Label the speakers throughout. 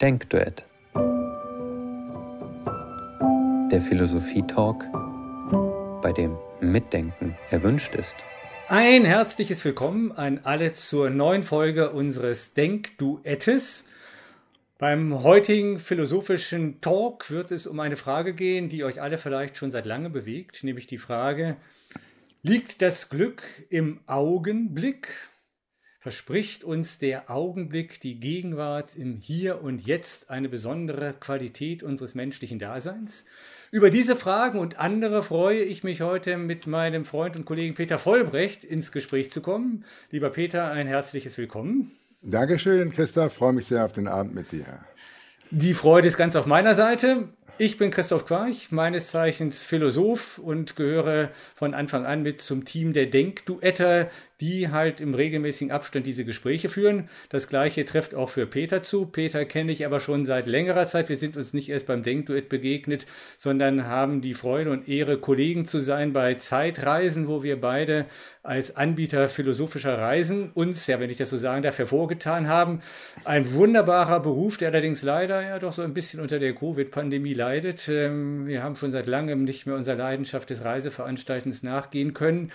Speaker 1: Denkduett. Der Philosophie-Talk, bei dem Mitdenken erwünscht ist.
Speaker 2: Ein herzliches Willkommen an alle zur neuen Folge unseres Denkduettes. Beim heutigen philosophischen Talk wird es um eine Frage gehen, die euch alle vielleicht schon seit lange bewegt, nämlich die Frage, liegt das Glück im Augenblick verspricht uns der Augenblick, die Gegenwart im Hier und Jetzt eine besondere Qualität unseres menschlichen Daseins? Über diese Fragen und andere freue ich mich heute mit meinem Freund und Kollegen Peter Vollbrecht ins Gespräch zu kommen. Lieber Peter, ein herzliches Willkommen.
Speaker 3: Dankeschön, Christoph. Freue mich sehr auf den Abend mit dir.
Speaker 2: Die Freude ist ganz auf meiner Seite. Ich bin Christoph Quarch, meines Zeichens Philosoph und gehöre von Anfang an mit zum Team der Denkduetter, die halt im regelmäßigen Abstand diese Gespräche führen. Das gleiche trifft auch für Peter zu. Peter kenne ich aber schon seit längerer Zeit. Wir sind uns nicht erst beim Denkduett begegnet, sondern haben die Freude und Ehre, Kollegen zu sein bei Zeitreisen, wo wir beide als Anbieter philosophischer Reisen uns, ja, wenn ich das so sagen darf, hervorgetan haben. Ein wunderbarer Beruf, der allerdings leider ja doch so ein bisschen unter der Covid-Pandemie leidet. Ähm, wir haben schon seit langem nicht mehr unserer Leidenschaft des Reiseveranstaltens nachgehen können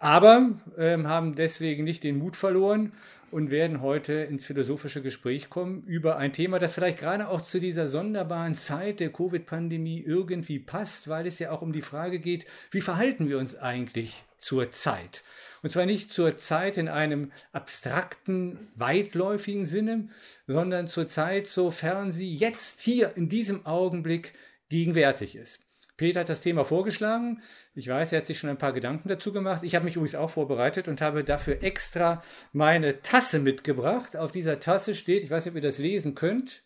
Speaker 2: aber ähm, haben deswegen nicht den Mut verloren und werden heute ins philosophische Gespräch kommen über ein Thema, das vielleicht gerade auch zu dieser sonderbaren Zeit der Covid-Pandemie irgendwie passt, weil es ja auch um die Frage geht, wie verhalten wir uns eigentlich zur Zeit? Und zwar nicht zur Zeit in einem abstrakten, weitläufigen Sinne, sondern zur Zeit, sofern sie jetzt hier in diesem Augenblick gegenwärtig ist. Peter hat das Thema vorgeschlagen. Ich weiß, er hat sich schon ein paar Gedanken dazu gemacht. Ich habe mich übrigens auch vorbereitet und habe dafür extra meine Tasse mitgebracht. Auf dieser Tasse steht, ich weiß nicht, ob ihr das lesen könnt,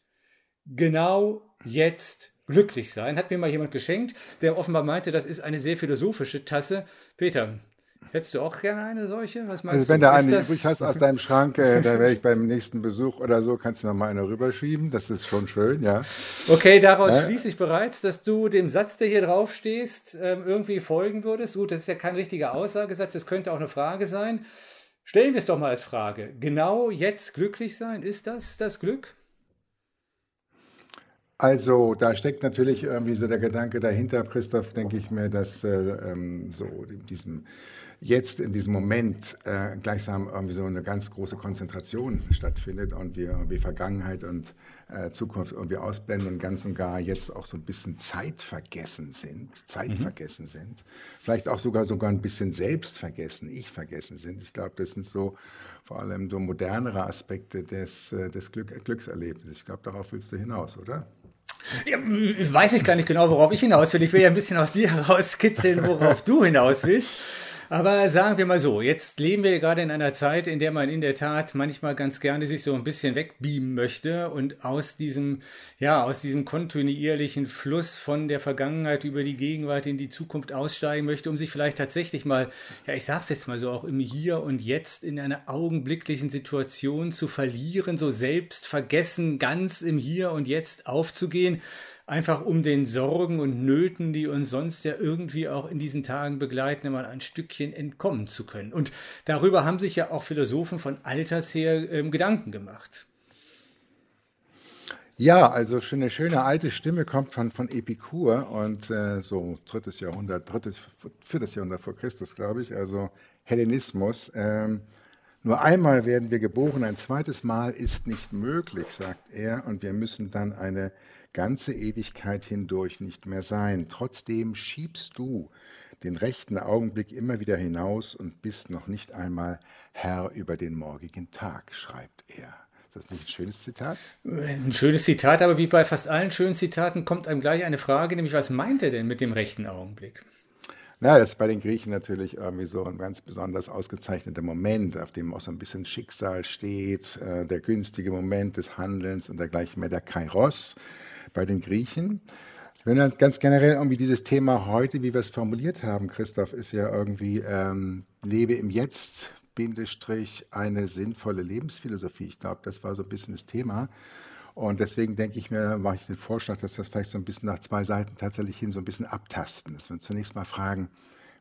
Speaker 2: genau jetzt glücklich sein. Hat mir mal jemand geschenkt, der offenbar meinte, das ist eine sehr philosophische Tasse. Peter, Hättest du auch gerne eine solche?
Speaker 3: Was meinst also wenn du eine übrig hast aus deinem Schrank, äh, da werde ich beim nächsten Besuch oder so, kannst du noch mal eine rüberschieben. Das ist schon schön, ja.
Speaker 2: Okay, daraus ja. schließe ich bereits, dass du dem Satz, der hier drauf stehst, ähm, irgendwie folgen würdest. Gut, das ist ja kein richtiger Aussagesatz, das könnte auch eine Frage sein. Stellen wir es doch mal als Frage. Genau jetzt glücklich sein, ist das das Glück?
Speaker 3: Also, da steckt natürlich irgendwie so der Gedanke dahinter, Christoph, denke ich mir, dass äh, ähm, so in diesem jetzt in diesem Moment äh, gleichsam irgendwie so eine ganz große Konzentration stattfindet und wir irgendwie Vergangenheit und äh, Zukunft irgendwie ausblenden und ganz und gar jetzt auch so ein bisschen zeitvergessen sind, zeitvergessen mhm. sind, vielleicht auch sogar sogar ein bisschen selbstvergessen, ich vergessen sind. Ich glaube, das sind so vor allem so modernere Aspekte des, äh, des Glück, Glückserlebnisses. Ich glaube, darauf willst du hinaus, oder?
Speaker 2: Ja, weiß ich gar nicht genau, worauf ich hinaus will. Ich will ja ein bisschen aus dir herauskitzeln, worauf du hinaus willst. Aber sagen wir mal so, jetzt leben wir gerade in einer Zeit, in der man in der Tat manchmal ganz gerne sich so ein bisschen wegbeamen möchte und aus diesem, ja, aus diesem kontinuierlichen Fluss von der Vergangenheit über die Gegenwart in die Zukunft aussteigen möchte, um sich vielleicht tatsächlich mal, ja, ich sag's jetzt mal so, auch im Hier und Jetzt in einer augenblicklichen Situation zu verlieren, so selbst vergessen, ganz im Hier und Jetzt aufzugehen einfach um den Sorgen und Nöten, die uns sonst ja irgendwie auch in diesen Tagen begleiten, mal ein Stückchen entkommen zu können. Und darüber haben sich ja auch Philosophen von alters her ähm, Gedanken gemacht.
Speaker 3: Ja, also schon eine schöne alte Stimme kommt von, von Epikur und äh, so drittes Jahrhundert, drittes, viertes Jahrhundert vor Christus, glaube ich, also Hellenismus. Ähm, nur einmal werden wir geboren, ein zweites Mal ist nicht möglich, sagt er, und wir müssen dann eine ganze Ewigkeit hindurch nicht mehr sein. Trotzdem schiebst du den rechten Augenblick immer wieder hinaus und bist noch nicht einmal Herr über den morgigen Tag, schreibt er. Ist das nicht ein schönes Zitat?
Speaker 2: Ein schönes Zitat, aber wie bei fast allen schönen Zitaten kommt einem gleich eine Frage, nämlich was meint er denn mit dem rechten Augenblick?
Speaker 3: Na, das ist bei den Griechen natürlich irgendwie so ein ganz besonders ausgezeichneter Moment, auf dem auch so ein bisschen Schicksal steht, äh, der günstige Moment des Handelns und dergleichen mehr, der Kairos bei den Griechen. Wenn dann ganz generell irgendwie dieses Thema heute, wie wir es formuliert haben, Christoph, ist ja irgendwie ähm, lebe im Jetzt, Bindestrich, eine sinnvolle Lebensphilosophie. Ich glaube, das war so ein bisschen das Thema. Und deswegen denke ich mir, mache ich den Vorschlag, dass wir das vielleicht so ein bisschen nach zwei Seiten tatsächlich hin so ein bisschen abtasten. Dass wir zunächst mal fragen,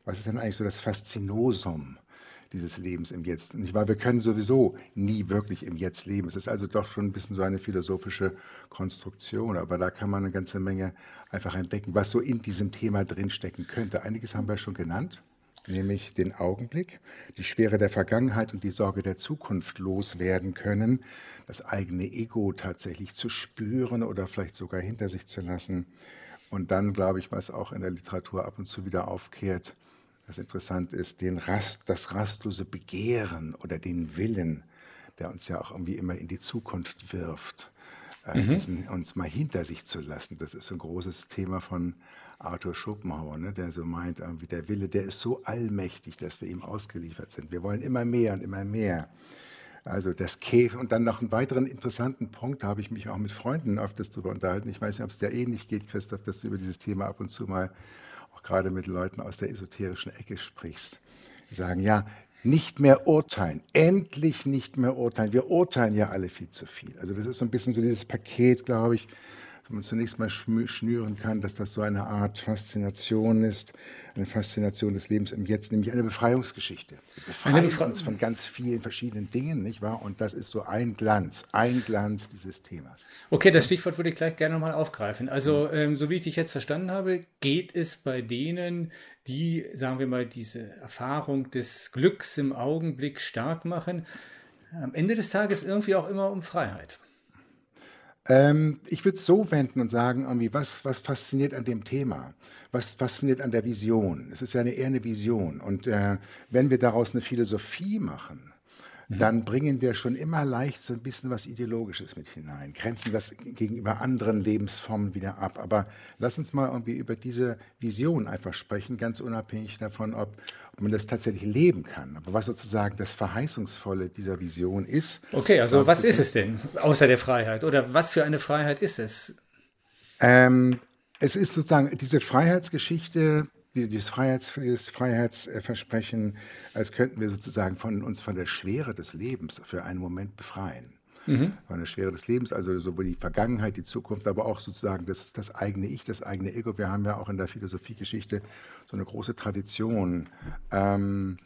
Speaker 3: was ist denn eigentlich so das Faszinosum dieses Lebens im Jetzt. Nicht wahr? Wir können sowieso nie wirklich im Jetzt leben. Es ist also doch schon ein bisschen so eine philosophische Konstruktion, aber da kann man eine ganze Menge einfach entdecken, was so in diesem Thema drinstecken könnte. Einiges haben wir schon genannt nämlich den Augenblick, die Schwere der Vergangenheit und die Sorge der Zukunft loswerden können, das eigene Ego tatsächlich zu spüren oder vielleicht sogar hinter sich zu lassen. Und dann, glaube ich, was auch in der Literatur ab und zu wieder aufkehrt, was interessant ist, den Rast, das rastlose Begehren oder den Willen, der uns ja auch irgendwie immer in die Zukunft wirft, äh, mhm. diesen, uns mal hinter sich zu lassen. Das ist ein großes Thema von Arthur Schopenhauer, ne, der so meint, irgendwie der Wille, der ist so allmächtig, dass wir ihm ausgeliefert sind. Wir wollen immer mehr und immer mehr. Also das Käf und dann noch einen weiteren interessanten Punkt, da habe ich mich auch mit Freunden öfters darüber unterhalten. Ich weiß nicht, ob es dir ähnlich geht, Christoph, dass du über dieses Thema ab und zu mal gerade mit Leuten aus der esoterischen Ecke sprichst, die sagen, ja, nicht mehr urteilen, endlich nicht mehr urteilen. Wir urteilen ja alle viel zu viel. Also das ist so ein bisschen so dieses Paket, glaube ich, dass man zunächst mal schnüren kann, dass das so eine Art Faszination ist, eine Faszination des Lebens im Jetzt, nämlich eine Befreiungsgeschichte. Befreien Befre uns von ganz vielen verschiedenen Dingen, nicht wahr? Und das ist so ein Glanz, ein Glanz dieses Themas.
Speaker 2: Okay, das Stichwort würde ich gleich gerne nochmal aufgreifen. Also, ähm, so wie ich dich jetzt verstanden habe, geht es bei denen, die, sagen wir mal, diese Erfahrung des Glücks im Augenblick stark machen, am Ende des Tages irgendwie auch immer um Freiheit.
Speaker 3: Ähm, ich würde es so wenden und sagen, irgendwie, was, was fasziniert an dem Thema? Was fasziniert an der Vision? Es ist ja eine, eher eine Vision. Und äh, wenn wir daraus eine Philosophie machen, Mhm. dann bringen wir schon immer leicht so ein bisschen was Ideologisches mit hinein, grenzen das gegenüber anderen Lebensformen wieder ab. Aber lass uns mal irgendwie über diese Vision einfach sprechen, ganz unabhängig davon, ob, ob man das tatsächlich leben kann. Aber was sozusagen das Verheißungsvolle dieser Vision ist.
Speaker 2: Okay, also was ist es denn außer der Freiheit? Oder was für eine Freiheit ist es?
Speaker 3: Ähm, es ist sozusagen diese Freiheitsgeschichte dieses, Freiheits, dieses Freiheitsversprechen, als könnten wir sozusagen von uns von der Schwere des Lebens für einen Moment befreien. Mhm. Von der Schwere des Lebens, also sowohl die Vergangenheit, die Zukunft, aber auch sozusagen das, das eigene Ich, das eigene Ego. Wir haben ja auch in der Philosophiegeschichte so eine große Tradition. Ähm,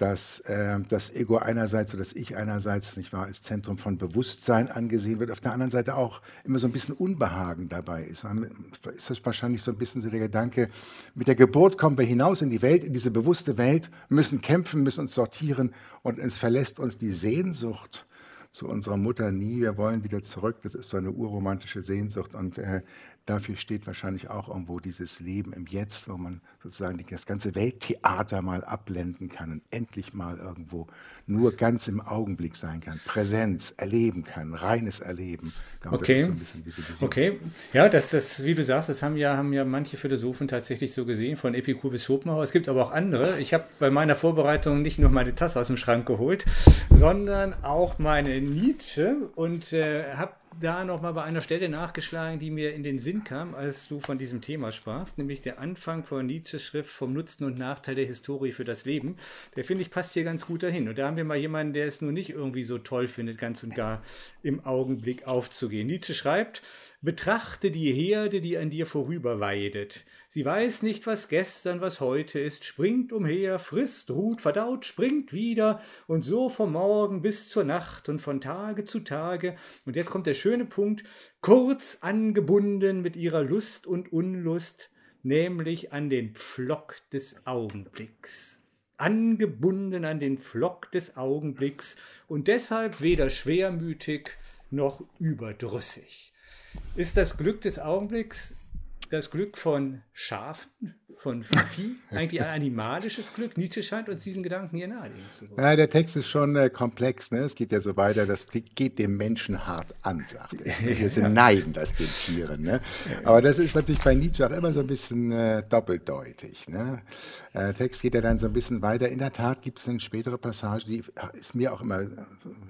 Speaker 3: dass äh, das Ego einerseits oder das Ich einerseits nicht wahr, als Zentrum von Bewusstsein angesehen wird, auf der anderen Seite auch immer so ein bisschen Unbehagen dabei ist. Ist das wahrscheinlich so ein bisschen so der Gedanke, mit der Geburt kommen wir hinaus in die Welt, in diese bewusste Welt, müssen kämpfen, müssen uns sortieren und es verlässt uns die Sehnsucht zu unserer Mutter nie. Wir wollen wieder zurück. Das ist so eine urromantische Sehnsucht und äh, dafür steht wahrscheinlich auch irgendwo dieses Leben im Jetzt, wo man sozusagen das ganze Welttheater mal abblenden kann und endlich mal irgendwo nur ganz im Augenblick sein kann, Präsenz erleben kann, reines Erleben.
Speaker 2: Glaube, okay. So okay. Ja, das, das, wie du sagst, das haben ja, haben ja manche Philosophen tatsächlich so gesehen, von Epikur bis Schopenhauer. Es gibt aber auch andere. Ich habe bei meiner Vorbereitung nicht nur meine Tasse aus dem Schrank geholt, sondern auch meine Nietzsche und äh, habe da nochmal bei einer Stelle nachgeschlagen, die mir in den Sinn kam, als du von diesem Thema sprachst, nämlich der Anfang von Nietzsches Schrift vom Nutzen und Nachteil der Historie für das Leben. Der finde ich passt hier ganz gut dahin. Und da haben wir mal jemanden, der es nur nicht irgendwie so toll findet, ganz und gar im Augenblick aufzugehen. Nietzsche schreibt, Betrachte die Herde, die an dir vorüberweidet. Sie weiß nicht, was gestern, was heute ist, springt umher, frisst, ruht, verdaut, springt wieder und so vom Morgen bis zur Nacht und von Tage zu Tage. Und jetzt kommt der schöne Punkt, kurz angebunden mit ihrer Lust und Unlust, nämlich an den Pflock des Augenblicks. Angebunden an den Pflock des Augenblicks und deshalb weder schwermütig noch überdrüssig. Ist das Glück des Augenblicks das Glück von Schafen, von Vieh, eigentlich ein animalisches Glück? Nietzsche scheint uns diesen Gedanken hier nahelegen zu
Speaker 3: wollen. Ja, der Text ist schon äh, komplex. Ne? Es geht ja so weiter, das geht dem Menschen hart an, sagt er. Wir sind neiden das den Tieren. Ne? Aber das ist natürlich bei Nietzsche auch immer so ein bisschen äh, doppeldeutig. Ne? Der äh, Text geht ja dann so ein bisschen weiter. In der Tat gibt es eine spätere Passage, die ist mir auch immer,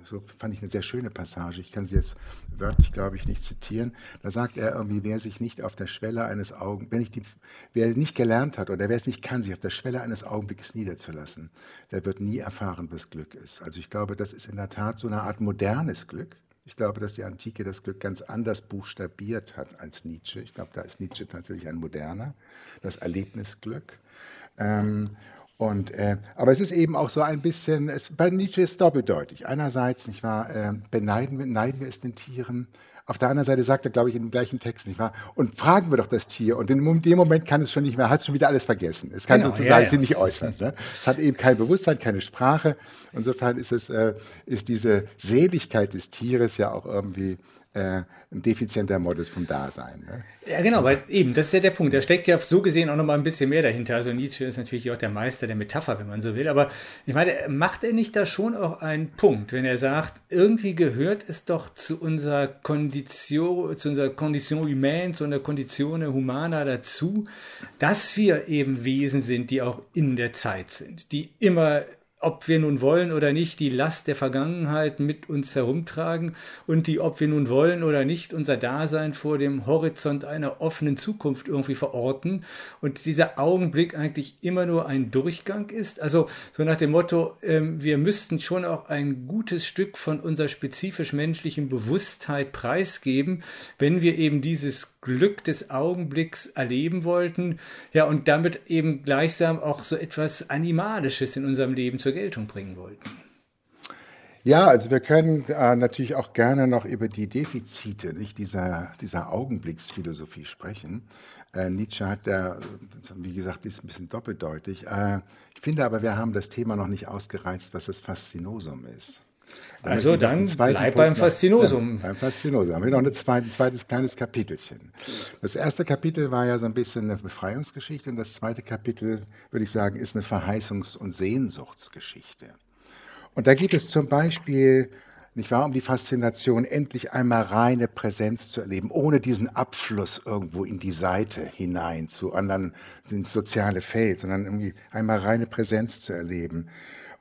Speaker 3: so fand ich eine sehr schöne Passage. Ich kann sie jetzt wörtlich, glaube ich, nicht zitieren. Da sagt er irgendwie, wer sich nicht auf der Schwelle eines Augen, wenn ich die, wer nicht gelernt hat oder wer es nicht kann, sich auf der Schwelle eines Augenblickes niederzulassen, der wird nie erfahren, was Glück ist. Also ich glaube, das ist in der Tat so eine Art modernes Glück. Ich glaube, dass die Antike das Glück ganz anders buchstabiert hat als Nietzsche. Ich glaube, da ist Nietzsche tatsächlich ein moderner, das Erlebnisglück. Ähm, Und, äh, aber es ist eben auch so ein bisschen, es, bei Nietzsche ist es doppeldeutig. Einerseits, nicht wahr, äh, beneiden wir, neiden wir es den Tieren. Auf der anderen Seite sagt er, glaube ich, in dem gleichen Text, nicht wahr? Und fragen wir doch das Tier. Und in dem Moment kann es schon nicht mehr, hat es schon wieder alles vergessen. Es kann genau, sozusagen ja, ja. sich nicht äußern. Ne? Es hat eben kein Bewusstsein, keine Sprache. Insofern ist es, äh, ist diese Seligkeit des Tieres ja auch irgendwie äh, ein defizienter Modus vom Dasein. Ne?
Speaker 2: Ja, genau, weil eben, das ist ja der Punkt. Da steckt ja so gesehen auch nochmal ein bisschen mehr dahinter. Also Nietzsche ist natürlich auch der Meister der Metapher, wenn man so will. Aber ich meine, macht er nicht da schon auch einen Punkt, wenn er sagt, irgendwie gehört es doch zu unserer Kondition, zu unserer Condition humaine, zu unserer Conditione humana dazu, dass wir eben Wesen sind, die auch in der Zeit sind, die immer ob wir nun wollen oder nicht, die Last der Vergangenheit mit uns herumtragen und die, ob wir nun wollen oder nicht, unser Dasein vor dem Horizont einer offenen Zukunft irgendwie verorten und dieser Augenblick eigentlich immer nur ein Durchgang ist. Also so nach dem Motto, ähm, wir müssten schon auch ein gutes Stück von unserer spezifisch menschlichen Bewusstheit preisgeben, wenn wir eben dieses Glück des Augenblicks erleben wollten, ja, und damit eben gleichsam auch so etwas Animalisches in unserem Leben zur Geltung bringen wollten.
Speaker 3: Ja, also wir können äh, natürlich auch gerne noch über die Defizite nicht, dieser, dieser Augenblicksphilosophie sprechen. Äh, Nietzsche hat da, wie gesagt, ist ein bisschen doppeldeutig. Äh, ich finde aber, wir haben das Thema noch nicht ausgereizt, was das Faszinosum ist.
Speaker 2: Also dann bleib beim Faszinosum.
Speaker 3: Ja, beim Faszinosum. Haben wir noch ein zweites, zweites kleines Kapitelchen. Das erste Kapitel war ja so ein bisschen eine Befreiungsgeschichte und das zweite Kapitel, würde ich sagen, ist eine Verheißungs- und Sehnsuchtsgeschichte. Und da geht es zum Beispiel, nicht wahr, um die Faszination, endlich einmal reine Präsenz zu erleben, ohne diesen Abfluss irgendwo in die Seite hinein zu anderen, ins soziale Feld, sondern irgendwie einmal reine Präsenz zu erleben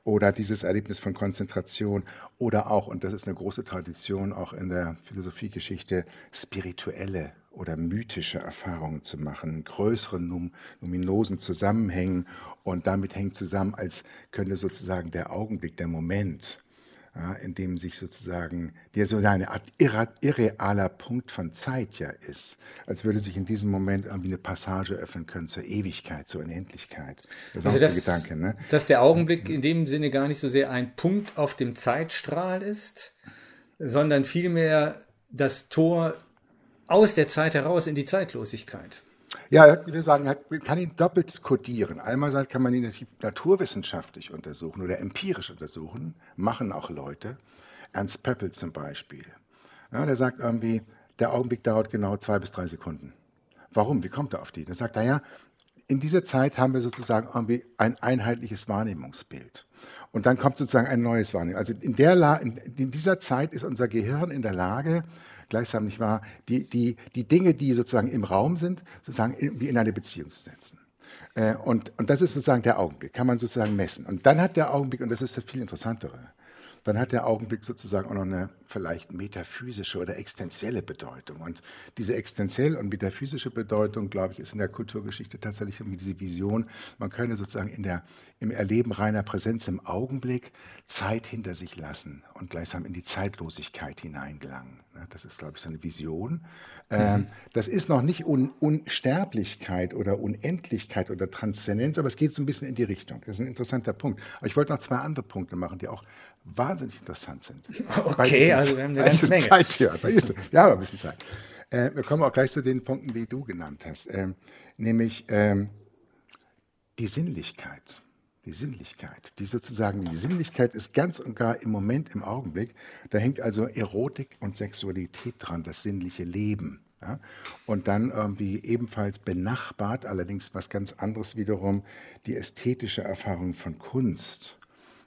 Speaker 3: oder dieses Erlebnis von Konzentration oder auch, und das ist eine große Tradition auch in der Philosophiegeschichte, spirituelle oder mythische Erfahrungen zu machen, größeren luminosen Zusammenhängen und damit hängt zusammen, als könnte sozusagen der Augenblick, der Moment ja, in dem sich sozusagen, der so eine Art irrealer Punkt von Zeit ja ist, als würde sich in diesem Moment irgendwie eine Passage öffnen können zur Ewigkeit, zur Unendlichkeit.
Speaker 2: Das also das, Gedanke, ne? dass der Augenblick in dem Sinne gar nicht so sehr ein Punkt auf dem Zeitstrahl ist, sondern vielmehr das Tor aus der Zeit heraus in die Zeitlosigkeit.
Speaker 3: Ja, ich würde sagen, man kann ihn doppelt kodieren. Einmal kann man ihn naturwissenschaftlich untersuchen oder empirisch untersuchen, machen auch Leute. Ernst Pöppel zum Beispiel. Ja, der sagt irgendwie, der Augenblick dauert genau zwei bis drei Sekunden. Warum? Wie kommt er auf die? Der sagt, naja, in dieser Zeit haben wir sozusagen irgendwie ein einheitliches Wahrnehmungsbild. Und dann kommt sozusagen ein neues Wahrnehmung. Also in, der in, in dieser Zeit ist unser Gehirn in der Lage, gleichsam nicht wahr, die, die, die Dinge, die sozusagen im Raum sind, sozusagen irgendwie in eine Beziehung zu setzen. Äh, und, und das ist sozusagen der Augenblick, kann man sozusagen messen. Und dann hat der Augenblick, und das ist das viel interessantere, dann hat der Augenblick sozusagen auch noch eine vielleicht metaphysische oder existenzielle Bedeutung. Und diese existenzielle und metaphysische Bedeutung, glaube ich, ist in der Kulturgeschichte tatsächlich irgendwie diese Vision, man könne sozusagen in der, im Erleben reiner Präsenz im Augenblick Zeit hinter sich lassen und gleichsam in die Zeitlosigkeit hineingelangen. Das ist, glaube ich, so eine Vision. Ähm, mhm. Das ist noch nicht Un Unsterblichkeit oder Unendlichkeit oder Transzendenz, aber es geht so ein bisschen in die Richtung. Das ist ein interessanter Punkt. Aber ich wollte noch zwei andere Punkte machen, die auch wahnsinnig interessant sind.
Speaker 2: Okay, also wir haben eine ganze Menge.
Speaker 3: Zeit hier. Wir haben ein bisschen Zeit. Äh, wir kommen auch gleich zu den Punkten, die du genannt hast, ähm, nämlich ähm, die Sinnlichkeit. Die Sinnlichkeit, die sozusagen, die Sinnlichkeit ist ganz und gar im Moment, im Augenblick. Da hängt also Erotik und Sexualität dran, das sinnliche Leben. Ja? Und dann irgendwie ebenfalls benachbart, allerdings was ganz anderes wiederum, die ästhetische Erfahrung von Kunst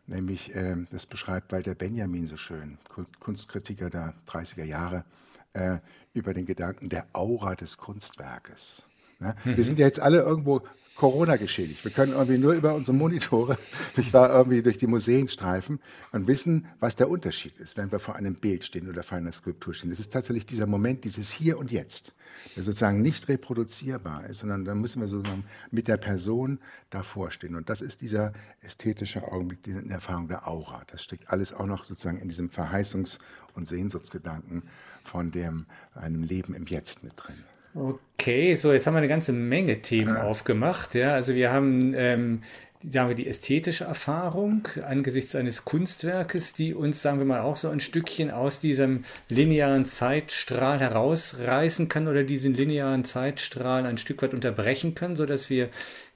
Speaker 3: nämlich, äh, das beschreibt Walter Benjamin so schön, Kunstkritiker der 30er Jahre, äh, über den Gedanken der Aura des Kunstwerkes. Ja, mhm. Wir sind ja jetzt alle irgendwo Corona geschädigt. Wir können irgendwie nur über unsere Monitore, ich war irgendwie durch die Museen streifen und wissen, was der Unterschied ist, wenn wir vor einem Bild stehen oder vor einer Skulptur stehen. Das ist tatsächlich dieser Moment, dieses Hier und Jetzt, der sozusagen nicht reproduzierbar ist, sondern da müssen wir sozusagen mit der Person davor stehen. Und das ist dieser ästhetische Augenblick, die Erfahrung der Aura. Das steckt alles auch noch sozusagen in diesem Verheißungs- und Sehnsuchtsgedanken von dem, einem Leben im Jetzt mit drin.
Speaker 2: Okay, so jetzt haben wir eine ganze Menge Themen ja. aufgemacht. Ja, also wir haben ähm, sagen wir, die ästhetische Erfahrung angesichts eines Kunstwerkes, die uns, sagen wir mal, auch so ein Stückchen aus diesem linearen Zeitstrahl herausreißen kann oder diesen linearen Zeitstrahl ein Stück weit unterbrechen kann, sodass wir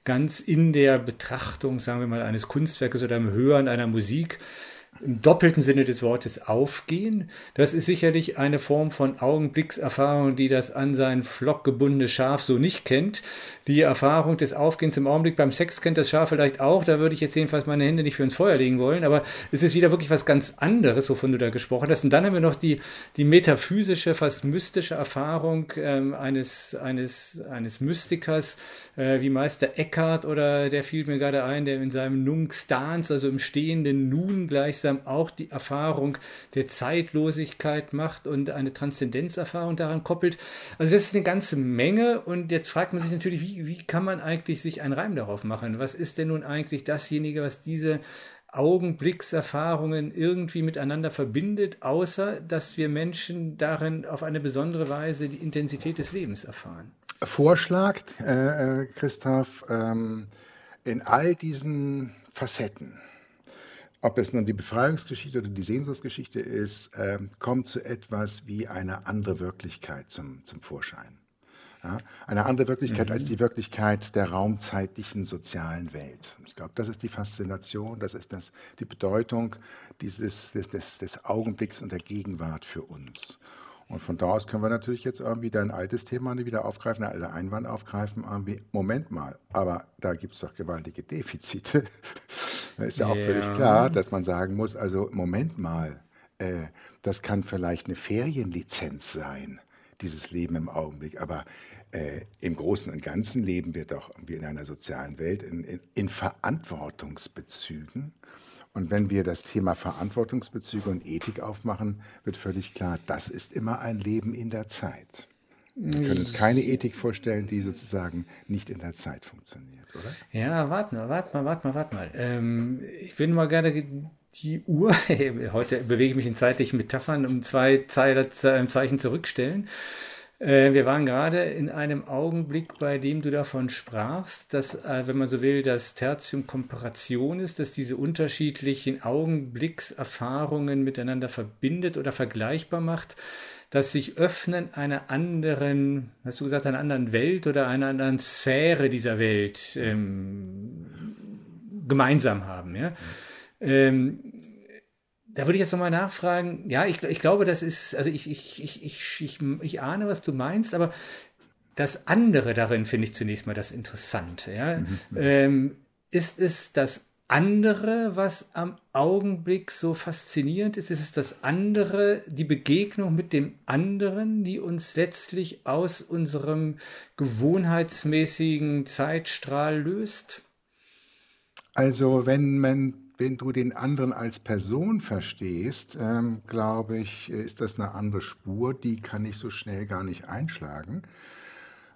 Speaker 2: ganz in der Betrachtung, sagen wir mal, eines Kunstwerkes oder im Hören einer Musik im doppelten Sinne des Wortes aufgehen. Das ist sicherlich eine Form von Augenblickserfahrung, die das an sein Flock gebundene Schaf so nicht kennt. Die Erfahrung des Aufgehens im Augenblick beim Sex kennt das Schaf vielleicht auch. Da würde ich jetzt jedenfalls meine Hände nicht für ins Feuer legen wollen. Aber es ist wieder wirklich was ganz anderes, wovon du da gesprochen hast. Und dann haben wir noch die, die metaphysische, fast mystische Erfahrung ähm, eines, eines, eines Mystikers, äh, wie Meister Eckhart oder der fiel mir gerade ein, der in seinem Nunc Stans, also im stehenden Nun gleichsam auch die Erfahrung der Zeitlosigkeit macht und eine Transzendenzerfahrung daran koppelt. Also das ist eine ganze Menge und jetzt fragt man sich natürlich, wie, wie kann man eigentlich sich einen Reim darauf machen? Was ist denn nun eigentlich dasjenige, was diese Augenblickserfahrungen irgendwie miteinander verbindet, außer dass wir Menschen darin auf eine besondere Weise die Intensität des Lebens erfahren?
Speaker 3: Vorschlag, äh, äh, Christoph, ähm, in all diesen Facetten, ob es nun die Befreiungsgeschichte oder die Sehnsuchtsgeschichte ist, äh, kommt zu etwas wie eine andere Wirklichkeit zum, zum Vorschein. Ja, eine andere Wirklichkeit mhm. als die Wirklichkeit der raumzeitlichen sozialen Welt. Ich glaube, das ist die Faszination, das ist das, die Bedeutung dieses, des, des, des Augenblicks und der Gegenwart für uns. Und von da aus können wir natürlich jetzt irgendwie dein altes Thema wieder aufgreifen, einen alten Einwand aufgreifen, irgendwie, Moment mal, aber da gibt es doch gewaltige Defizite. da ist ja auch völlig klar, dass man sagen muss, also Moment mal, äh, das kann vielleicht eine Ferienlizenz sein, dieses Leben im Augenblick, aber äh, im Großen und Ganzen leben wir doch irgendwie in einer sozialen Welt in, in, in Verantwortungsbezügen und wenn wir das Thema Verantwortungsbezüge und Ethik aufmachen, wird völlig klar, das ist immer ein Leben in der Zeit. Wir können uns keine Ethik vorstellen, die sozusagen nicht in der Zeit funktioniert, oder?
Speaker 2: Ja, warte mal, warte mal, warte mal, warte mal. Ähm, ich will mal gerne die Uhr, heute bewege ich mich in zeitlichen Metaphern, um zwei Zeichen zurückstellen. Äh, wir waren gerade in einem Augenblick, bei dem du davon sprachst, dass, äh, wenn man so will, das Tertium Komparation ist, dass diese unterschiedlichen Augenblickserfahrungen miteinander verbindet oder vergleichbar macht, dass sich Öffnen einer anderen, hast du gesagt, einer anderen Welt oder einer anderen Sphäre dieser Welt ähm, gemeinsam haben. Ja? Mhm. Ähm, da würde ich jetzt nochmal nachfragen. Ja, ich, ich glaube, das ist, also ich, ich, ich, ich, ich, ich ahne, was du meinst, aber das andere darin finde ich zunächst mal das Interessante. Ja? Mhm. Ähm, ist es das andere, was am Augenblick so faszinierend ist? Ist es das andere, die Begegnung mit dem anderen, die uns letztlich aus unserem gewohnheitsmäßigen Zeitstrahl löst?
Speaker 3: Also, wenn man wenn du den anderen als Person verstehst, ähm, glaube ich, ist das eine andere Spur, die kann ich so schnell gar nicht einschlagen.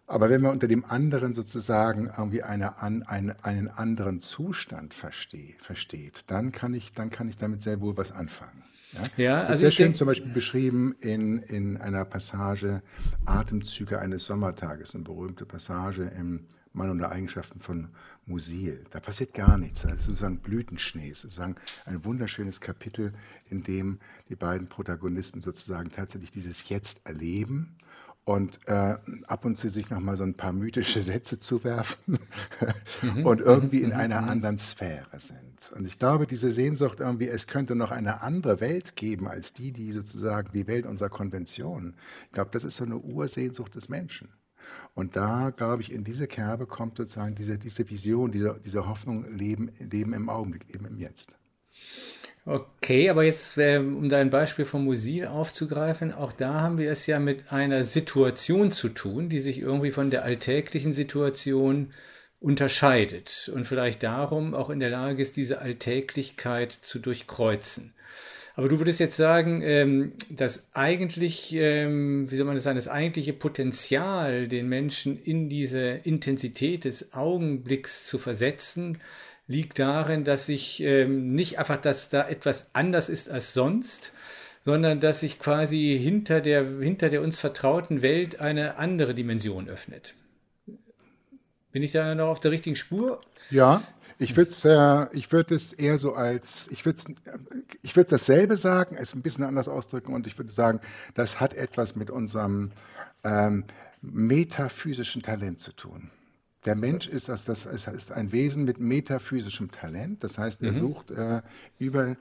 Speaker 3: Aber wenn man unter dem anderen sozusagen irgendwie eine, an, eine, einen anderen Zustand versteh, versteht, dann kann, ich, dann kann ich damit sehr wohl was anfangen. Ja, ja also sehr schön denke, zum Beispiel beschrieben in, in einer Passage Atemzüge eines Sommertages, eine berühmte Passage im Mann und Eigenschaften von Musil. Da passiert gar nichts. Das ist sozusagen Blütenschnee. Es ist sozusagen ein wunderschönes Kapitel, in dem die beiden Protagonisten sozusagen tatsächlich dieses Jetzt erleben und äh, ab und zu sich nochmal so ein paar mythische Sätze zuwerfen mhm. und irgendwie in mhm. einer mhm. anderen Sphäre sind. Und ich glaube, diese Sehnsucht irgendwie, es könnte noch eine andere Welt geben als die, die sozusagen die Welt unserer Konventionen. Ich glaube, das ist so eine Ursehnsucht des Menschen. Und da, glaube ich, in diese Kerbe kommt sozusagen diese, diese Vision, diese, diese Hoffnung, Leben, Leben im Augenblick, Leben im Jetzt.
Speaker 2: Okay, aber jetzt, um dein Beispiel vom Musil aufzugreifen, auch da haben wir es ja mit einer Situation zu tun, die sich irgendwie von der alltäglichen Situation unterscheidet und vielleicht darum auch in der Lage ist, diese Alltäglichkeit zu durchkreuzen. Aber du würdest jetzt sagen, ähm, dass eigentlich, ähm, wie soll man das sagen, das eigentliche Potenzial, den Menschen in diese Intensität des Augenblicks zu versetzen, liegt darin, dass sich ähm, nicht einfach, dass da etwas anders ist als sonst, sondern dass sich quasi hinter der, hinter der uns vertrauten Welt eine andere Dimension öffnet. Bin ich da noch auf der richtigen Spur?
Speaker 3: Ja, ich würde es äh, würd es eher so als, ich würde ich würd dasselbe sagen, es ein bisschen anders ausdrücken und ich würde sagen, das hat etwas mit unserem ähm, metaphysischen Talent zu tun. Der Mensch ist, das, das ist ein Wesen mit metaphysischem Talent, das heißt, er mhm. sucht äh, über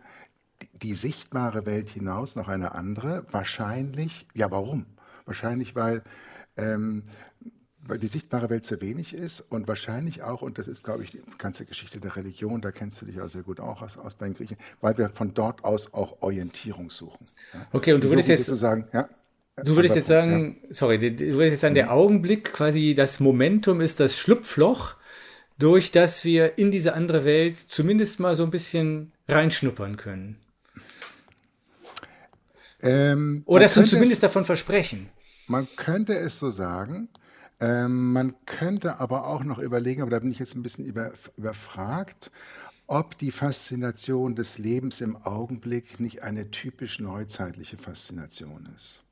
Speaker 3: die sichtbare Welt hinaus noch eine andere. Wahrscheinlich, ja warum? Wahrscheinlich, weil ähm, weil die sichtbare Welt zu wenig ist und wahrscheinlich auch, und das ist, glaube ich, die ganze Geschichte der Religion, da kennst du dich auch sehr gut auch aus, aus bei den Griechen, weil wir von dort aus auch Orientierung suchen.
Speaker 2: Ja. Okay, und du würdest jetzt sagen, ja. Du würdest jetzt sagen, ja. sorry, du würdest jetzt sagen, der. Augenblick, quasi das Momentum ist das Schlupfloch, durch das wir in diese andere Welt zumindest mal so ein bisschen reinschnuppern können. Ähm, Oder das uns zumindest es, davon versprechen.
Speaker 3: Man könnte es so sagen. Ähm, man könnte aber auch noch überlegen, aber da bin ich jetzt ein bisschen über, überfragt, ob die Faszination des Lebens im Augenblick nicht eine typisch neuzeitliche Faszination ist.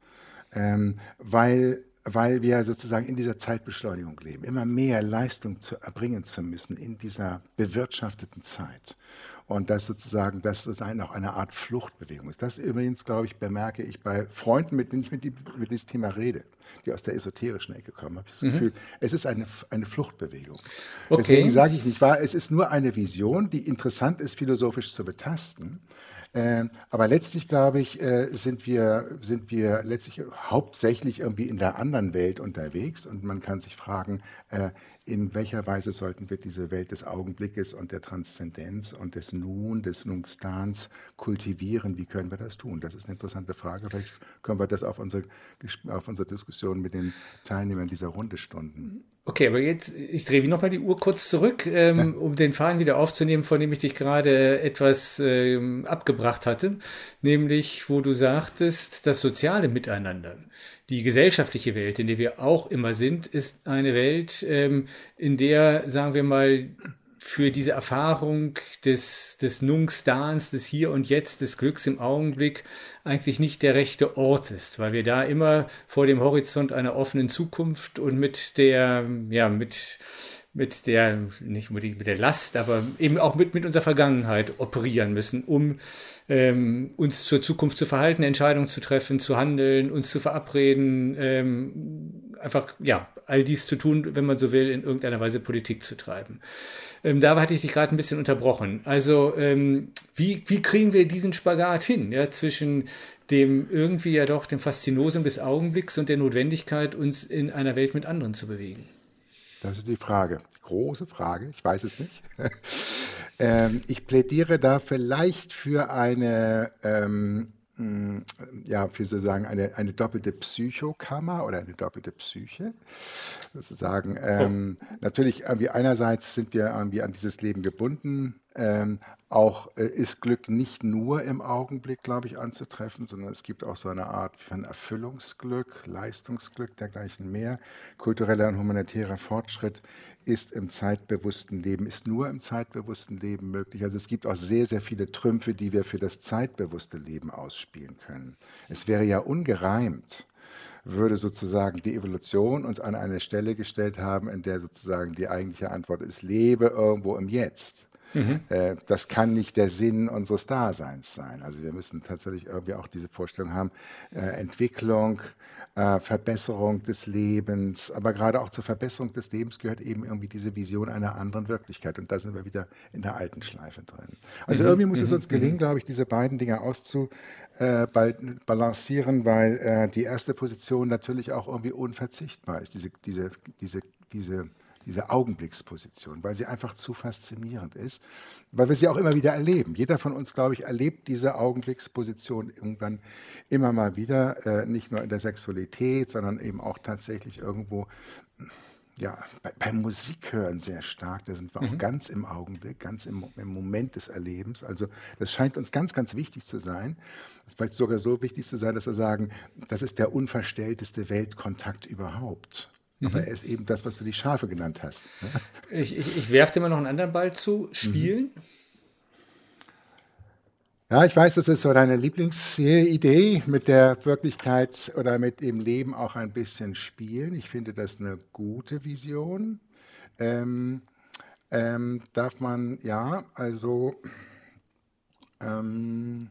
Speaker 3: Ähm, weil, weil wir sozusagen in dieser Zeitbeschleunigung leben, immer mehr Leistung zu erbringen zu müssen in dieser bewirtschafteten Zeit und das sozusagen, dass das auch eine Art Fluchtbewegung ist. Das übrigens, glaube ich, bemerke ich bei Freunden, mit denen ich mit, die, mit diesem Thema rede, die aus der esoterischen Ecke kommen, habe ich das mhm. Gefühl, es ist eine, eine Fluchtbewegung. Okay. Deswegen sage ich nicht wahr, es ist nur eine Vision, die interessant ist, philosophisch zu betasten. Äh, aber letztlich, glaube ich, äh, sind, wir, sind wir letztlich hauptsächlich irgendwie in der anderen Welt unterwegs und man kann sich fragen, äh, in welcher Weise sollten wir diese Welt des Augenblickes und der Transzendenz und des Nun, des Nunstans kultivieren? Wie können wir das tun? Das ist eine interessante Frage. Vielleicht können wir das auf unsere, auf unsere Diskussion mit den Teilnehmern dieser Runde stunden.
Speaker 2: Okay, aber jetzt, ich drehe noch mal die Uhr kurz zurück, ähm, ja. um den Faden wieder aufzunehmen, von dem ich dich gerade etwas ähm, abgebracht hatte, nämlich wo du sagtest, das soziale Miteinander die gesellschaftliche Welt, in der wir auch immer sind, ist eine Welt, ähm, in der, sagen wir mal, für diese Erfahrung des, des Nunstans, des Hier und Jetzt, des Glücks im Augenblick eigentlich nicht der rechte Ort ist, weil wir da immer vor dem Horizont einer offenen Zukunft und mit der, ja, mit, mit der, nicht unbedingt mit der Last, aber eben auch mit, mit unserer Vergangenheit operieren müssen, um ähm, uns zur Zukunft zu verhalten, Entscheidungen zu treffen, zu handeln, uns zu verabreden, ähm, einfach, ja, all dies zu tun, wenn man so will, in irgendeiner Weise Politik zu treiben. Ähm, da hatte ich dich gerade ein bisschen unterbrochen. Also, ähm, wie, wie kriegen wir diesen Spagat hin, ja, zwischen dem irgendwie ja doch dem Faszinosum des Augenblicks und der Notwendigkeit, uns in einer Welt mit anderen zu bewegen?
Speaker 3: Das ist die Frage. Große Frage. Ich weiß es nicht. ähm, ich plädiere da vielleicht für eine, ähm, hm, ja, für sozusagen eine, eine doppelte Psychokammer oder eine doppelte Psyche. Sozusagen, ähm, oh. natürlich irgendwie einerseits sind wir irgendwie an dieses Leben gebunden, ähm, auch äh, ist Glück nicht nur im Augenblick, glaube ich, anzutreffen, sondern es gibt auch so eine Art von Erfüllungsglück, Leistungsglück, dergleichen mehr. Kultureller und humanitärer Fortschritt ist im zeitbewussten Leben, ist nur im zeitbewussten Leben möglich. Also es gibt auch sehr, sehr viele Trümpfe, die wir für das zeitbewusste Leben ausspielen können. Es wäre ja ungereimt, würde sozusagen die Evolution uns an eine Stelle gestellt haben, in der sozusagen die eigentliche Antwort ist, lebe irgendwo im Jetzt. Mhm. Äh, das kann nicht der Sinn unseres Daseins sein. Also wir müssen tatsächlich irgendwie auch diese Vorstellung haben, äh, Entwicklung, äh, Verbesserung des Lebens, aber gerade auch zur Verbesserung des Lebens gehört eben irgendwie diese Vision einer anderen Wirklichkeit. Und da sind wir wieder in der alten Schleife drin. Also mhm. irgendwie muss es mhm. uns gelingen, mhm. glaube ich, diese beiden Dinge auszubalancieren, weil die erste Position natürlich auch irgendwie unverzichtbar ist, diese, diese, diese, diese diese Augenblicksposition, weil sie einfach zu faszinierend ist, weil wir sie auch immer wieder erleben. Jeder von uns, glaube ich, erlebt diese Augenblicksposition irgendwann immer mal wieder, äh, nicht nur in der Sexualität, sondern eben auch tatsächlich irgendwo ja, bei, beim Musikhören sehr stark. Da sind wir mhm. auch ganz im Augenblick, ganz im, im, Moment des Erlebens. Also das scheint uns ganz, ganz wichtig zu sein. Es vielleicht sogar so wichtig zu sein, dass wir sagen, das ist der unverstellteste Weltkontakt überhaupt. Aber mhm. er ist eben das, was du die Schafe genannt hast.
Speaker 2: Ich, ich, ich werfe dir mal noch einen anderen Ball zu. Spielen?
Speaker 3: Ja, ich weiß, das ist so deine Lieblingsidee mit der Wirklichkeit oder mit dem Leben auch ein bisschen spielen. Ich finde das eine gute Vision. Ähm, ähm, darf man, ja, also, ähm,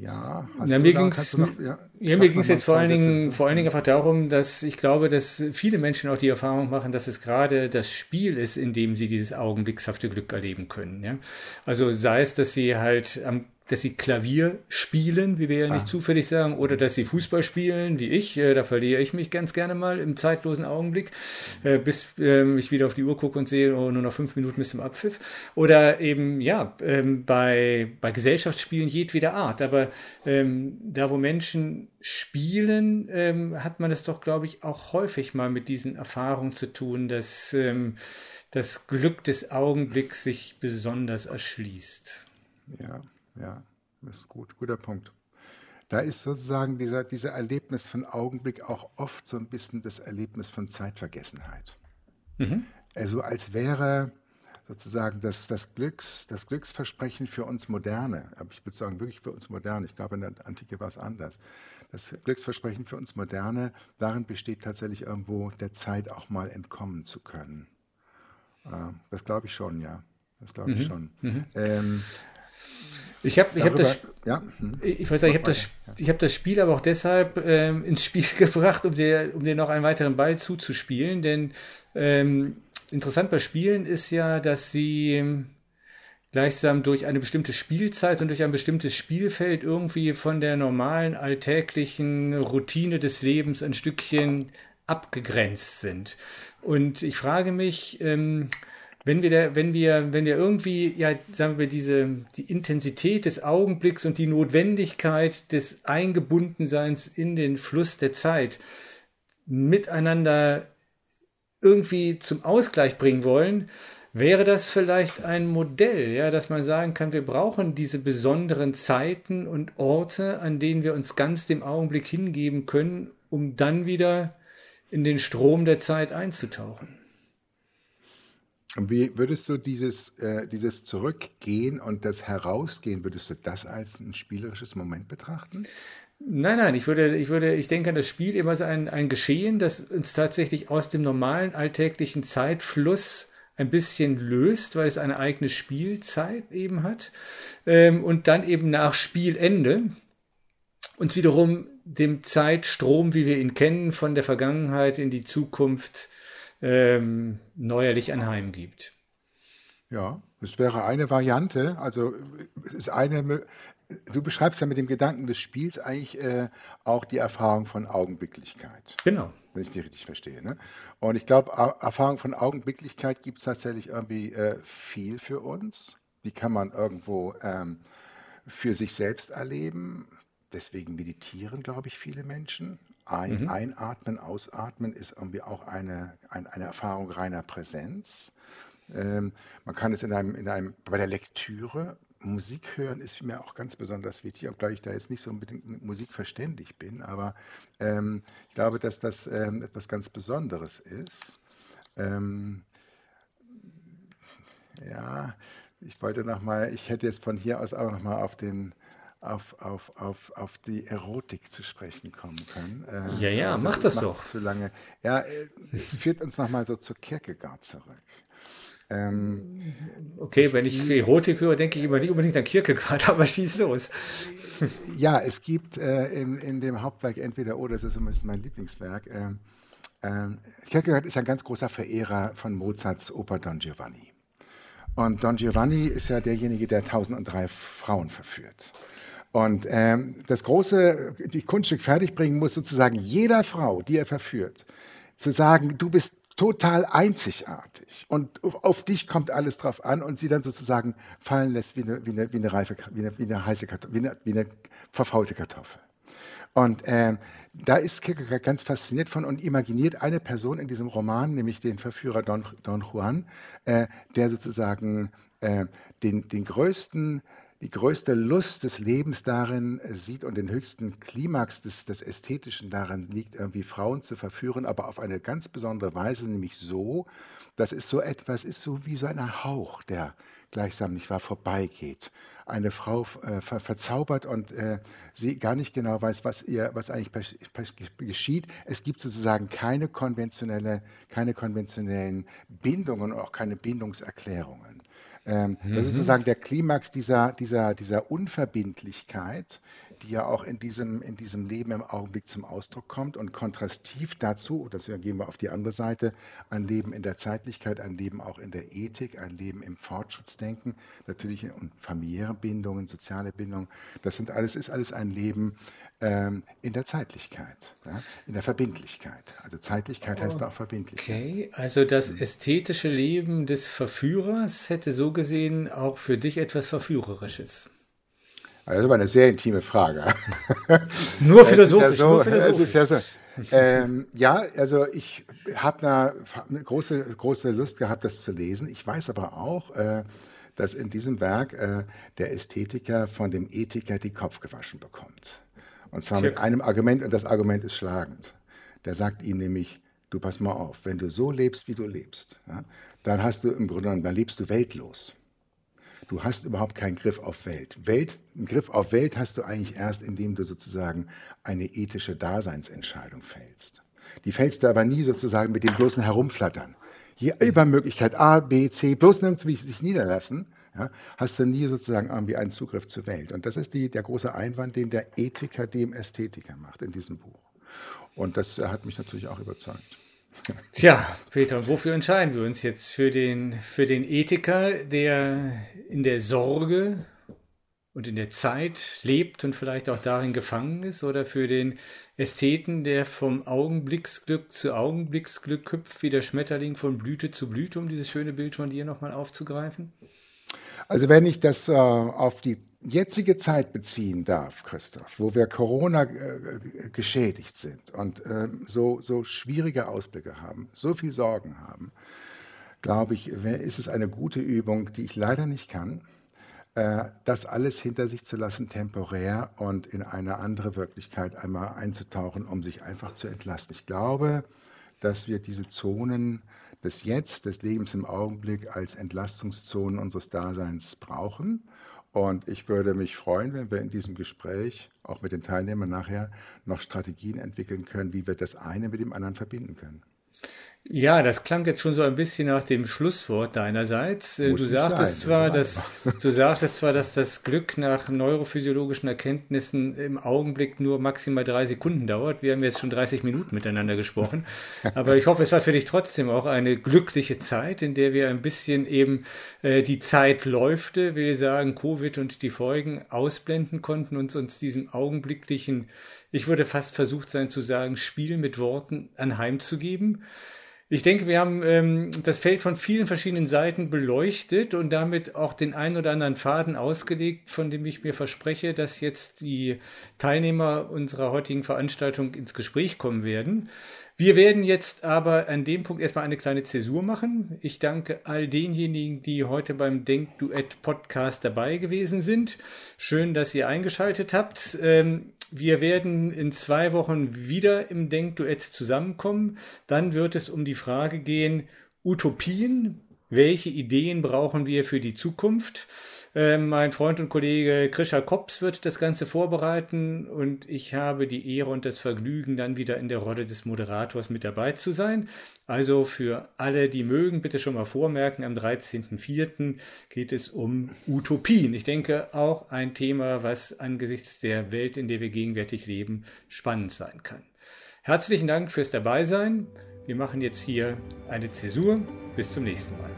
Speaker 3: ja,
Speaker 2: ja, mir ging es ja, ja, mir ging's jetzt vor allen, Dingen, vor allen Dingen einfach darum, dass ich glaube, dass viele Menschen auch die Erfahrung machen, dass es gerade das Spiel ist, in dem sie dieses augenblickshafte Glück erleben können. Ja? Also sei es, dass sie halt am dass sie Klavier spielen, wie wir ja nicht ah. zufällig sagen, oder dass sie Fußball spielen, wie ich. Äh, da verliere ich mich ganz gerne mal im zeitlosen Augenblick, äh, bis äh, ich wieder auf die Uhr gucke und sehe, oh, nur noch fünf Minuten bis zum Abpfiff. Oder eben, ja, ähm, bei, bei Gesellschaftsspielen jedweder Art. Aber ähm, da, wo Menschen spielen, ähm, hat man es doch, glaube ich, auch häufig mal mit diesen Erfahrungen zu tun, dass ähm, das Glück des Augenblicks sich besonders erschließt.
Speaker 3: Ja. Ja, das ist gut, guter Punkt. Da ist sozusagen dieser, dieser Erlebnis von Augenblick auch oft so ein bisschen das Erlebnis von Zeitvergessenheit. Mhm. Also als wäre sozusagen das, das, Glücks, das Glücksversprechen für uns Moderne, aber ich würde sagen wirklich für uns Moderne, ich glaube in der Antike war es anders, das Glücksversprechen für uns Moderne, darin besteht tatsächlich irgendwo der Zeit auch mal entkommen zu können. Äh, das glaube ich schon, ja. Das glaube ich mhm. schon. Mhm. Ähm,
Speaker 2: ich habe ich hab das, ja. hm. ich weiß ich habe das, ich hab das Spiel aber auch deshalb ähm, ins Spiel gebracht, um dir, um dir noch einen weiteren Ball zuzuspielen. Denn ähm, interessant bei Spielen ist ja, dass sie ähm, gleichsam durch eine bestimmte Spielzeit und durch ein bestimmtes Spielfeld irgendwie von der normalen alltäglichen Routine des Lebens ein Stückchen abgegrenzt sind. Und ich frage mich, ähm, wenn wir, da, wenn wir, wenn wir irgendwie, ja, sagen wir, diese, die Intensität des Augenblicks und die Notwendigkeit des Eingebundenseins in den Fluss der Zeit miteinander irgendwie zum Ausgleich bringen wollen, wäre das vielleicht ein Modell, ja, dass man sagen kann, wir brauchen diese besonderen Zeiten und Orte, an denen wir uns ganz dem Augenblick hingeben können, um dann wieder in den Strom der Zeit einzutauchen.
Speaker 3: Wie würdest du dieses, äh, dieses Zurückgehen und das Herausgehen, würdest du das als ein spielerisches Moment betrachten?
Speaker 2: Nein, nein, ich würde, ich würde, ich denke an das Spiel immer als ein, ein Geschehen, das uns tatsächlich aus dem normalen alltäglichen Zeitfluss ein bisschen löst, weil es eine eigene Spielzeit eben hat. Ähm, und dann eben nach Spielende uns wiederum dem Zeitstrom, wie wir ihn kennen, von der Vergangenheit in die Zukunft ähm, neuerlich anheimgibt.
Speaker 3: Ja, das wäre eine Variante. Also es ist eine. Du beschreibst ja mit dem Gedanken des Spiels eigentlich äh, auch die Erfahrung von Augenblicklichkeit.
Speaker 2: Genau.
Speaker 3: Wenn ich die richtig verstehe. Ne? Und ich glaube, Erfahrung von Augenblicklichkeit gibt es tatsächlich irgendwie äh, viel für uns. Die kann man irgendwo ähm, für sich selbst erleben. Deswegen meditieren, glaube ich, viele Menschen. Ein, mhm. Einatmen, Ausatmen ist irgendwie auch eine, ein, eine Erfahrung reiner Präsenz. Ähm, man kann es in einem, in einem, bei der Lektüre, Musik hören ist mir auch ganz besonders wichtig, obgleich ich da jetzt nicht so unbedingt mit Musik verständig bin, aber ähm, ich glaube, dass das ähm, etwas ganz Besonderes ist. Ähm, ja, ich wollte nochmal, ich hätte jetzt von hier aus auch nochmal auf den auf, auf, auf, auf die Erotik zu sprechen kommen können.
Speaker 2: Äh, ja, ja, mach das doch.
Speaker 3: Zu lange. Ja, äh, es führt uns nochmal so zur Kierkegaard zurück.
Speaker 2: Ähm, okay, wenn ich Erotik höre, denke ich immer nicht unbedingt an Kierkegaard, aber schieß los.
Speaker 3: Ja, es gibt äh, in, in dem Hauptwerk entweder oder, das ist zumindest mein Lieblingswerk. Äh, äh, Kierkegaard ist ein ganz großer Verehrer von Mozarts Oper Don Giovanni. Und Don Giovanni ist ja derjenige, der 1003 Frauen verführt. Und ähm, das große, die Kunststück fertigbringen muss sozusagen jeder Frau, die er verführt, zu sagen, du bist total einzigartig und auf dich kommt alles drauf an und sie dann sozusagen fallen lässt wie eine, wie eine, wie eine reife, wie eine, wie eine heiße Kartoffel, wie eine, wie eine verfaulte Kartoffel. Und ähm, da ist Kierkegaard ganz fasziniert von und imaginiert eine Person in diesem Roman, nämlich den Verführer Don, Don Juan, äh, der sozusagen äh, den, den größten die größte Lust des Lebens darin sieht und den höchsten Klimax des, des Ästhetischen darin liegt, irgendwie Frauen zu verführen, aber auf eine ganz besondere Weise, nämlich so, dass es so etwas ist, so wie so ein Hauch, der gleichsam nicht wahr vorbeigeht. Eine Frau äh, ver verzaubert und äh, sie gar nicht genau weiß, was ihr, was eigentlich geschieht. Es gibt sozusagen keine konventionelle, keine konventionellen Bindungen und auch keine Bindungserklärungen. Ähm, mhm. Das ist mhm. sozusagen der Klimax dieser, dieser, dieser Unverbindlichkeit, die ja auch in diesem, in diesem Leben im Augenblick zum Ausdruck kommt und kontrastiv dazu, das gehen wir auf die andere Seite, ein Leben in der Zeitlichkeit, ein Leben auch in der Ethik, ein Leben im Fortschrittsdenken, natürlich und familiäre Bindungen, soziale Bindungen, das sind alles, ist alles ein Leben ähm, in der Zeitlichkeit, ja, in der Verbindlichkeit. Also Zeitlichkeit heißt auch Verbindlichkeit.
Speaker 2: Okay, also das hm. ästhetische Leben des Verführers hätte so gesehen auch für dich etwas Verführerisches.
Speaker 3: Also das ist aber eine sehr intime Frage.
Speaker 2: nur philosophisch. Ja so, nur philosophisch.
Speaker 3: Ja, so. ähm, ja, also ich habe eine, eine, große, große Lust gehabt, das zu lesen. Ich weiß aber auch, äh, dass in diesem Werk äh, der Ästhetiker von dem Ethiker die Kopf gewaschen bekommt. Und zwar mit einem Argument, und das Argument ist schlagend. Der sagt ihm nämlich, du pass mal auf, wenn du so lebst, wie du lebst, ja, dann hast du im Grunde genommen, dann lebst du weltlos. Du hast überhaupt keinen Griff auf Welt. Welt. Einen Griff auf Welt hast du eigentlich erst, indem du sozusagen eine ethische Daseinsentscheidung fällst. Die fällst du aber nie sozusagen mit dem bloßen Herumflattern. Hier über Möglichkeit A, B, C, bloß nirgends sich niederlassen, ja, hast du nie sozusagen irgendwie einen Zugriff zur Welt. Und das ist die, der große Einwand, den der Ethiker dem Ästhetiker macht in diesem Buch. Und das hat mich natürlich auch überzeugt.
Speaker 2: Tja, Peter, und wofür entscheiden wir uns jetzt? Für den, für den Ethiker, der in der Sorge und in der Zeit lebt und vielleicht auch darin gefangen ist, oder für den Ästheten, der vom Augenblicksglück zu Augenblicksglück hüpft, wie der Schmetterling von Blüte zu Blüte, um dieses schöne Bild von dir nochmal aufzugreifen?
Speaker 3: Also wenn ich das äh, auf die jetzige Zeit beziehen darf, Christoph, wo wir Corona äh, geschädigt sind und äh, so, so schwierige Ausblicke haben, so viel Sorgen haben, glaube ich, ist es eine gute Übung, die ich leider nicht kann, äh, das alles hinter sich zu lassen, temporär und in eine andere Wirklichkeit einmal einzutauchen, um sich einfach zu entlasten. Ich glaube, dass wir diese Zonen des Jetzt, des Lebens im Augenblick als Entlastungszonen unseres Daseins brauchen und ich würde mich freuen, wenn wir in diesem Gespräch, auch mit den Teilnehmern nachher, noch Strategien entwickeln können, wie wir das eine mit dem anderen verbinden können.
Speaker 2: Ja, das klang jetzt schon so ein bisschen nach dem Schlusswort deinerseits. Muss du sagtest sein, zwar, dass du sagtest zwar, dass das Glück nach neurophysiologischen Erkenntnissen im Augenblick nur maximal drei Sekunden dauert. Wir haben jetzt schon 30 Minuten miteinander gesprochen. Aber ich hoffe, es war für dich trotzdem auch eine glückliche Zeit, in der wir ein bisschen eben äh, die Zeit läufte, will sagen, Covid und die Folgen ausblenden konnten und uns diesem augenblicklichen, ich würde fast versucht sein zu sagen, Spiel mit Worten anheimzugeben. Ich denke, wir haben ähm, das Feld von vielen verschiedenen Seiten beleuchtet und damit auch den ein oder anderen Faden ausgelegt, von dem ich mir verspreche, dass jetzt die Teilnehmer unserer heutigen Veranstaltung ins Gespräch kommen werden. Wir werden jetzt aber an dem Punkt erstmal eine kleine Zäsur machen. Ich danke all denjenigen, die heute beim Denkduett Podcast dabei gewesen sind. Schön, dass ihr eingeschaltet habt. Ähm, wir werden in zwei Wochen wieder im Denkduett zusammenkommen. Dann wird es um die Frage gehen, Utopien, welche Ideen brauchen wir für die Zukunft? Ähm, mein Freund und Kollege Krischer Kops wird das Ganze vorbereiten und ich habe die Ehre und das Vergnügen, dann wieder in der Rolle des Moderators mit dabei zu sein. Also für alle, die mögen, bitte schon mal vormerken, am 13.04. geht es um Utopien. Ich denke auch ein Thema, was angesichts der Welt, in der wir gegenwärtig leben, spannend sein kann. Herzlichen Dank fürs Dabeisein. Wir machen jetzt hier eine Zäsur. Bis zum nächsten Mal.